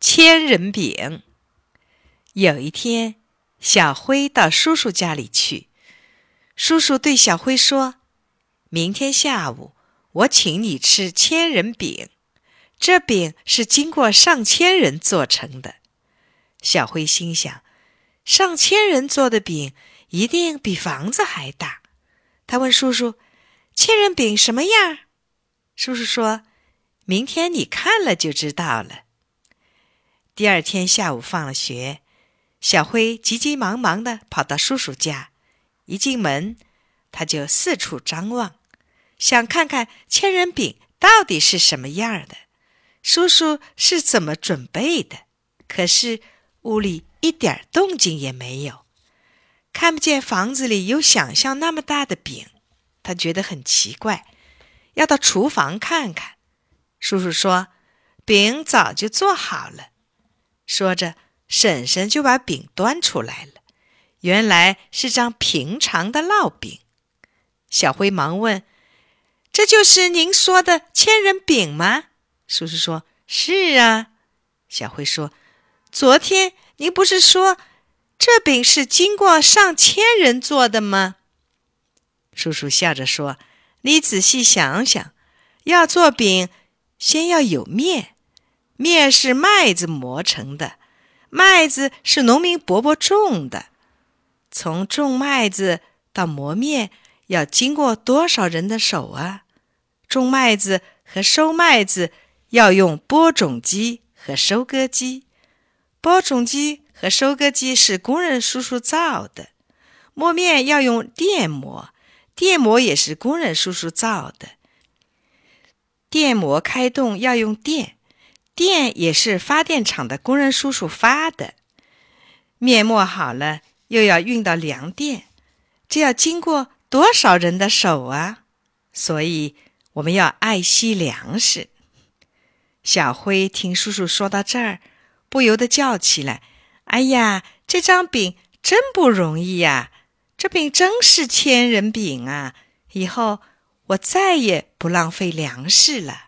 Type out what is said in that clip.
千人饼。有一天，小辉到叔叔家里去，叔叔对小辉说：“明天下午，我请你吃千人饼。这饼是经过上千人做成的。”小辉心想：“上千人做的饼一定比房子还大。”他问叔叔：“千人饼什么样？”叔叔说：“明天你看了就知道了。”第二天下午放了学，小辉急急忙忙地跑到叔叔家。一进门，他就四处张望，想看看千人饼到底是什么样的，叔叔是怎么准备的。可是屋里一点动静也没有，看不见房子里有想象那么大的饼，他觉得很奇怪。要到厨房看看，叔叔说：“饼早就做好了。”说着，婶婶就把饼端出来了。原来是张平常的烙饼。小辉忙问：“这就是您说的千人饼吗？”叔叔说：“是啊。”小辉说：“昨天您不是说这饼是经过上千人做的吗？”叔叔笑着说。你仔细想想，要做饼，先要有面，面是麦子磨成的，麦子是农民伯伯种的，从种麦子到磨面，要经过多少人的手啊？种麦子和收麦子要用播种机和收割机，播种机和收割机是工人叔叔造的，磨面要用电磨。电磨也是工人叔叔造的，电磨开动要用电，电也是发电厂的工人叔叔发的。面磨好了又要运到粮店，这要经过多少人的手啊？所以我们要爱惜粮食。小辉听叔叔说到这儿，不由得叫起来：“哎呀，这张饼真不容易呀！”这饼真是千人饼啊！以后我再也不浪费粮食了。